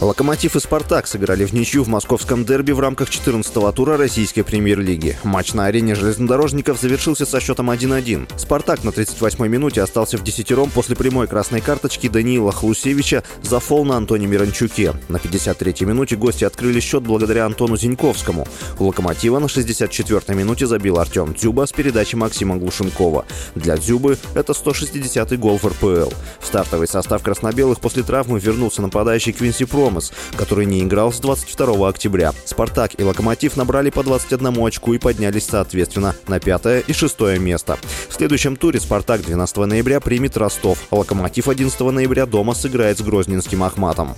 Локомотив и «Спартак» сыграли в ничью в московском дерби в рамках 14-го тура российской премьер-лиги. Матч на арене железнодорожников завершился со счетом 1-1. «Спартак» на 38-й минуте остался в десятером после прямой красной карточки Даниила Хлусевича за фол на Антоне Миранчуке. На 53-й минуте гости открыли счет благодаря Антону Зиньковскому. У «Локомотива» на 64-й минуте забил Артем Дзюба с передачи Максима Глушенкова. Для Дзюбы это 160-й гол в РПЛ. В стартовый состав краснобелых после травмы вернулся нападающий Квинси Про Томас, который не играл с 22 октября. «Спартак» и «Локомотив» набрали по 21 очку и поднялись соответственно на пятое и шестое место. В следующем туре «Спартак» 12 ноября примет Ростов, а «Локомотив» 11 ноября дома сыграет с Грозненским Ахматом.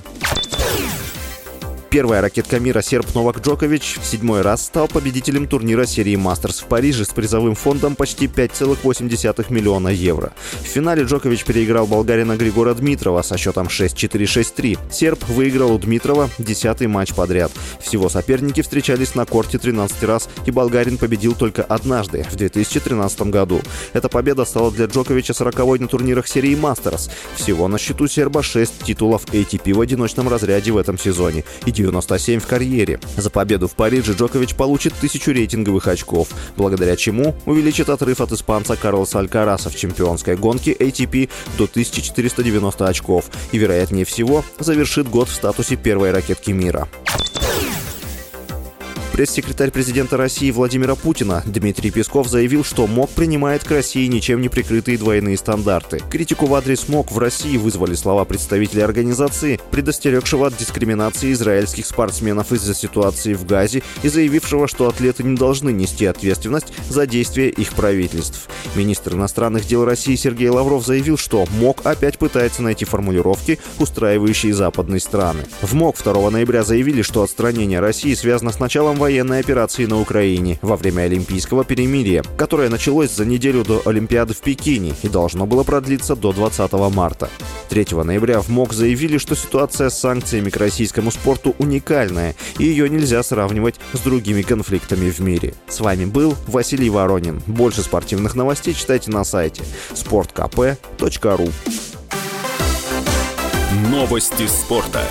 Первая ракетка мира серб Новак Джокович в седьмой раз стал победителем турнира серии «Мастерс» в Париже с призовым фондом почти 5,8 миллиона евро. В финале Джокович переиграл болгарина Григора Дмитрова со счетом 6-4-6-3. Серб выиграл у Дмитрова десятый матч подряд. Всего соперники встречались на корте 13 раз, и болгарин победил только однажды, в 2013 году. Эта победа стала для Джоковича 40 на турнирах серии «Мастерс». Всего на счету серба 6 титулов ATP в одиночном разряде в этом сезоне и 97 в карьере. За победу в Париже Джокович получит тысячу рейтинговых очков, благодаря чему увеличит отрыв от испанца Карлоса Алькараса в чемпионской гонке ATP до 1490 очков и, вероятнее всего, завершит год в статусе первой ракетки мира. Пресс-секретарь президента России Владимира Путина Дмитрий Песков заявил, что МОК принимает к России ничем не прикрытые двойные стандарты. Критику в адрес МОК в России вызвали слова представителя организации, предостерегшего от дискриминации израильских спортсменов из-за ситуации в Газе и заявившего, что атлеты не должны нести ответственность за действия их правительств. Министр иностранных дел России Сергей Лавров заявил, что МОК опять пытается найти формулировки, устраивающие западные страны. В МОК 2 ноября заявили, что отстранение России связано с началом военной операции на Украине во время Олимпийского перемирия, которое началось за неделю до Олимпиады в Пекине и должно было продлиться до 20 марта. 3 ноября в МОК заявили, что ситуация с санкциями к российскому спорту уникальная, и ее нельзя сравнивать с другими конфликтами в мире. С вами был Василий Воронин. Больше спортивных новостей читайте на сайте sportkp.ru Новости спорта.